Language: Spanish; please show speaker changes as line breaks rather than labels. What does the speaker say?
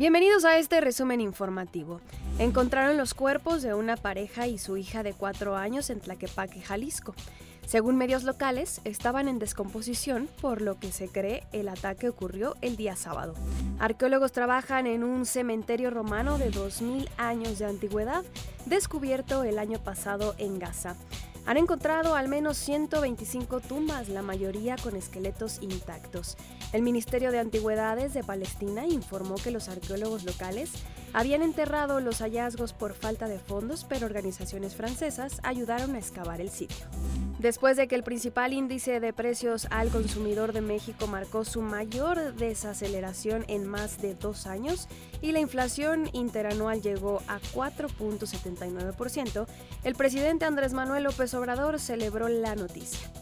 Bienvenidos a este resumen informativo. Encontraron los cuerpos de una pareja y su hija de cuatro años en Tlaquepaque, Jalisco. Según medios locales, estaban en descomposición, por lo que se cree el ataque ocurrió el día sábado. Arqueólogos trabajan en un cementerio romano de 2.000 años de antigüedad, descubierto el año pasado en Gaza. Han encontrado al menos 125 tumbas, la mayoría con esqueletos intactos. El Ministerio de Antigüedades de Palestina informó que los arqueólogos locales habían enterrado los hallazgos por falta de fondos, pero organizaciones francesas ayudaron a excavar el sitio. Después de que el principal índice de precios al consumidor de México marcó su mayor desaceleración en más de dos años y la inflación interanual llegó a 4.79%, el presidente Andrés Manuel López Obrador celebró la noticia.